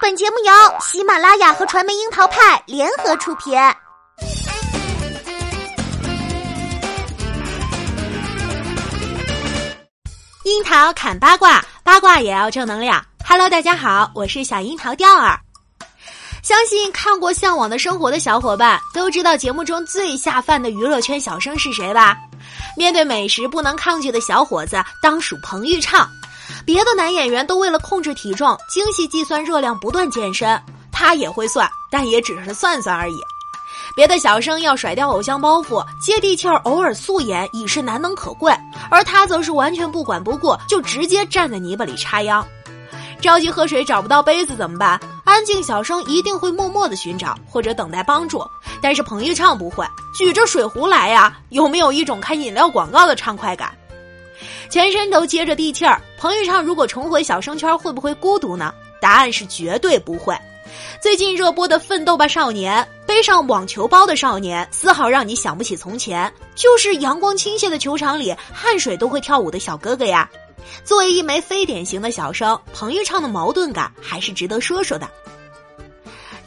本节目由喜马拉雅和传媒樱桃派联合出品。樱桃砍八卦，八卦也要正能量。Hello，大家好，我是小樱桃调儿。相信看过《向往的生活》的小伙伴都知道节目中最下饭的娱乐圈小生是谁吧？面对美食不能抗拒的小伙子，当属彭昱畅。别的男演员都为了控制体重，精细计算热量，不断健身，他也会算，但也只是算算而已。别的小生要甩掉偶像包袱，接地气儿，偶尔素颜已是难能可贵，而他则是完全不管不顾，就直接站在泥巴里插秧。着急喝水找不到杯子怎么办？安静小生一定会默默的寻找或者等待帮助，但是彭昱畅不会，举着水壶来呀，有没有一种看饮料广告的畅快感？全身都接着地气儿，彭昱畅如果重回小生圈，会不会孤独呢？答案是绝对不会。最近热播的《奋斗吧少年》，背上网球包的少年，丝毫让你想不起从前，就是阳光倾泻的球场里，汗水都会跳舞的小哥哥呀。作为一枚非典型的小生，彭昱畅的矛盾感还是值得说说的。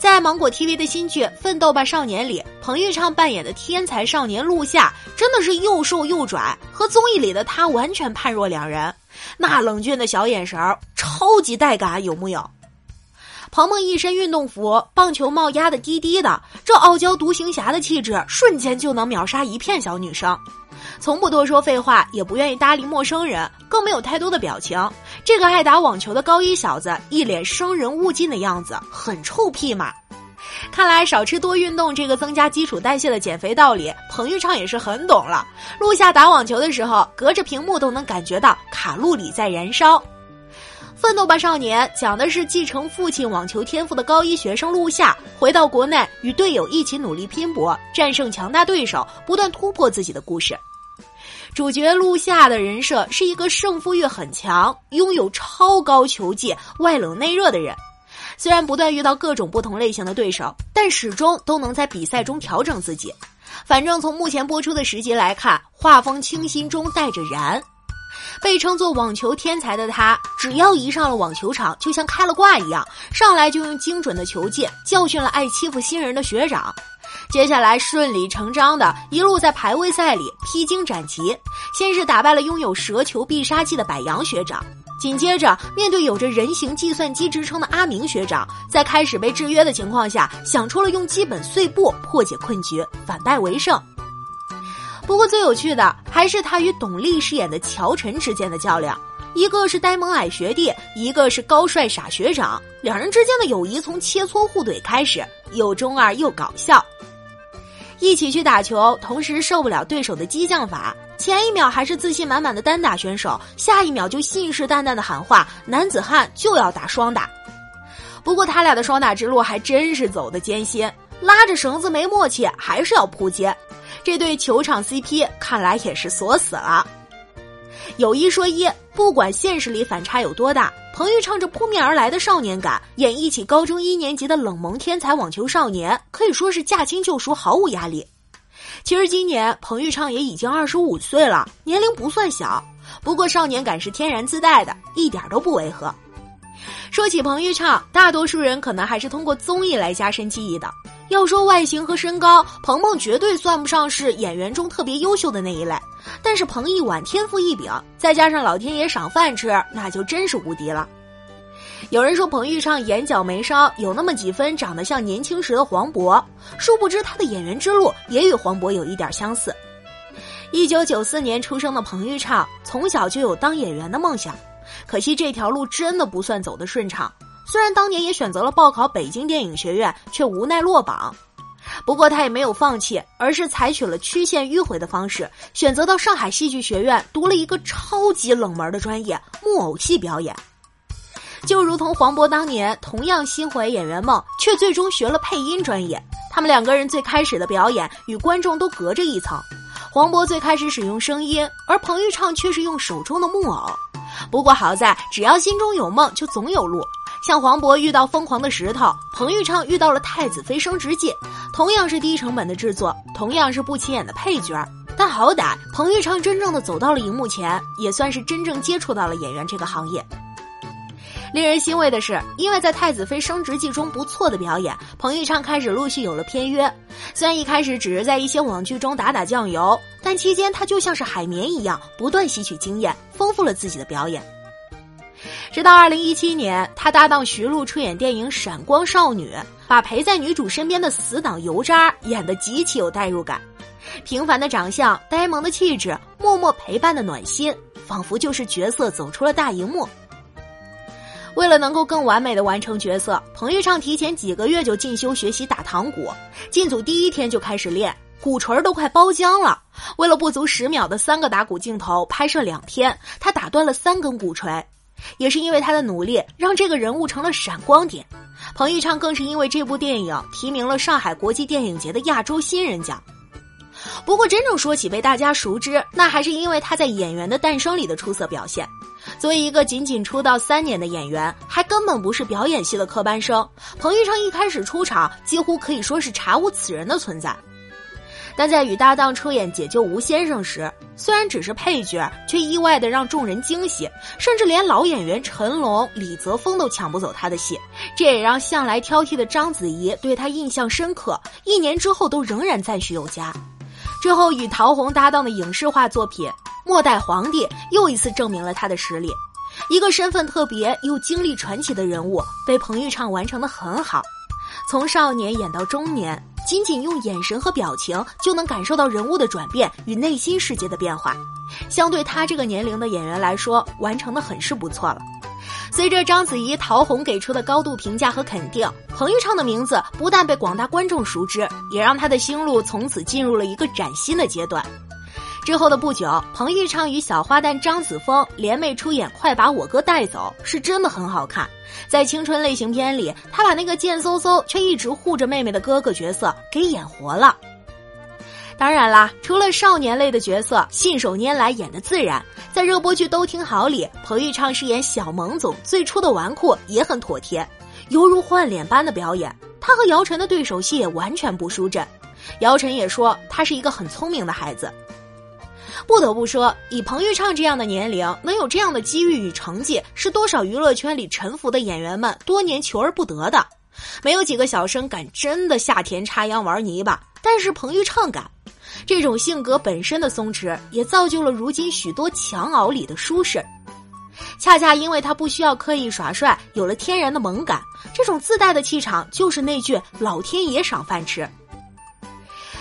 在芒果 TV 的新剧《奋斗吧少年》里，彭昱畅扮演的天才少年陆夏，真的是又瘦又拽，和综艺里的他完全判若两人。那冷峻的小眼神儿，超级带感，有木有？鹏鹏一身运动服，棒球帽压得低低的，这傲娇独行侠的气质，瞬间就能秒杀一片小女生。从不多说废话，也不愿意搭理陌生人，更没有太多的表情。这个爱打网球的高一小子，一脸生人勿近的样子，很臭屁嘛。看来少吃多运动这个增加基础代谢的减肥道理，彭昱畅也是很懂了。录下打网球的时候，隔着屏幕都能感觉到卡路里在燃烧。奋斗吧少年讲的是继承父亲网球天赋的高一学生陆夏，回到国内与队友一起努力拼搏，战胜强大对手，不断突破自己的故事。主角陆夏的人设是一个胜负欲很强、拥有超高球技、外冷内热的人。虽然不断遇到各种不同类型的对手，但始终都能在比赛中调整自己。反正从目前播出的时节来看，画风清新中带着燃。被称作网球天才的他，只要一上了网球场，就像开了挂一样，上来就用精准的球技教训了爱欺负新人的学长。接下来顺理成章的一路在排位赛里披荆斩棘，先是打败了拥有蛇球必杀技的柏杨学长，紧接着面对有着人形计算机之称的阿明学长，在开始被制约的情况下，想出了用基本碎步破解困局，反败为胜。不过最有趣的还是他与董力饰演的乔晨之间的较量，一个是呆萌矮学弟，一个是高帅傻学长，两人之间的友谊从切磋互怼开始，又中二又搞笑。一起去打球，同时受不了对手的激将法，前一秒还是自信满满的单打选手，下一秒就信誓旦旦的喊话：“男子汉就要打双打。”不过他俩的双打之路还真是走的艰辛，拉着绳子没默契，还是要扑街。这对球场 CP 看来也是锁死了。有一说一，不管现实里反差有多大，彭昱畅这扑面而来的少年感，演绎起高中一年级的冷萌天才网球少年，可以说是驾轻就熟，毫无压力。其实今年彭昱畅也已经二十五岁了，年龄不算小，不过少年感是天然自带的，一点都不违和。说起彭昱畅，大多数人可能还是通过综艺来加深记忆的。要说外形和身高，鹏鹏绝对算不上是演员中特别优秀的那一类。但是彭一晚天赋异禀，再加上老天爷赏饭吃，那就真是无敌了。有人说彭昱畅眼角眉梢有那么几分长得像年轻时的黄渤，殊不知他的演员之路也与黄渤有一点相似。一九九四年出生的彭昱畅，从小就有当演员的梦想，可惜这条路真的不算走得顺畅。虽然当年也选择了报考北京电影学院，却无奈落榜。不过他也没有放弃，而是采取了曲线迂回的方式，选择到上海戏剧学院读了一个超级冷门的专业——木偶戏表演。就如同黄渤当年同样心怀演员梦，却最终学了配音专业。他们两个人最开始的表演与观众都隔着一层。黄渤最开始使用声音，而彭昱畅却是用手中的木偶。不过好在，只要心中有梦，就总有路。像黄渤遇到疯狂的石头，彭昱畅遇到了太子妃升职记，同样是低成本的制作，同样是不起眼的配角，但好歹彭昱畅真正的走到了荧幕前，也算是真正接触到了演员这个行业。令人欣慰的是，因为在《太子妃升职记》中不错的表演，彭昱畅开始陆续有了片约。虽然一开始只是在一些网剧中打打酱油，但期间他就像是海绵一样，不断吸取经验，丰富了自己的表演。直到二零一七年，他搭档徐璐出演电影《闪光少女》，把陪在女主身边的死党油渣演得极其有代入感。平凡的长相，呆萌的气质，默默陪伴的暖心，仿佛就是角色走出了大荧幕。为了能够更完美的完成角色，彭昱畅提前几个月就进修学习打堂鼓，进组第一天就开始练，鼓槌都快包浆了。为了不足十秒的三个打鼓镜头，拍摄两天，他打断了三根鼓槌。也是因为他的努力，让这个人物成了闪光点。彭昱畅更是因为这部电影提名了上海国际电影节的亚洲新人奖。不过，真正说起被大家熟知，那还是因为他在《演员的诞生》里的出色表现。作为一个仅仅出道三年的演员，还根本不是表演系的科班生，彭昱畅一开始出场几乎可以说是查无此人的存在。但在与搭档出演《解救吴先生》时，虽然只是配角，却意外的让众人惊喜，甚至连老演员成龙、李泽锋都抢不走他的戏。这也让向来挑剔的章子怡对他印象深刻，一年之后都仍然赞许有加。之后与陶虹搭档的影视化作品《末代皇帝》又一次证明了他的实力。一个身份特别又经历传奇的人物，被彭昱畅完成的很好，从少年演到中年。仅仅用眼神和表情就能感受到人物的转变与内心世界的变化，相对他这个年龄的演员来说，完成的很是不错了。随着章子怡、陶虹给出的高度评价和肯定，彭昱畅的名字不但被广大观众熟知，也让他的星路从此进入了一个崭新的阶段。之后的不久，彭昱畅与小花旦张子枫联袂出演《快把我哥带走》，是真的很好看。在青春类型片里，他把那个贱嗖嗖却一直护着妹妹的哥哥角色给演活了。当然啦，除了少年类的角色，信手拈来演的自然。在热播剧《都挺好》里，彭昱畅饰演小萌总最初的纨绔也很妥帖，犹如换脸般的表演。他和姚晨的对手戏也完全不输阵，姚晨也说他是一个很聪明的孩子。不得不说，以彭昱畅这样的年龄，能有这样的机遇与成绩，是多少娱乐圈里沉浮的演员们多年求而不得的。没有几个小生敢真的下田插秧玩泥巴，但是彭昱畅敢。这种性格本身的松弛，也造就了如今许多强熬里的舒适。恰恰因为他不需要刻意耍帅，有了天然的萌感，这种自带的气场，就是那句“老天爷赏饭吃”。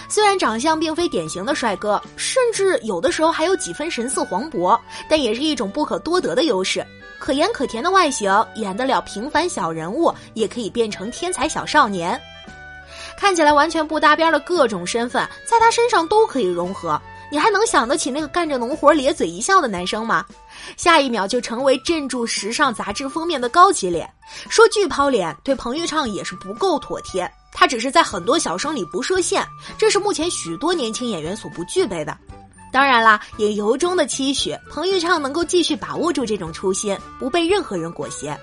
虽然长相并非典型的帅哥，甚至有的时候还有几分神似黄渤，但也是一种不可多得的优势。可盐可甜的外形，演得了平凡小人物，也可以变成天才小少年。看起来完全不搭边的各种身份，在他身上都可以融合。你还能想得起那个干着农活咧嘴一笑的男生吗？下一秒就成为镇住时尚杂志封面的高级脸。说巨抛脸对彭昱畅也是不够妥帖。他只是在很多小生里不设限，这是目前许多年轻演员所不具备的。当然啦，也由衷的期许彭昱畅能够继续把握住这种初心，不被任何人裹挟。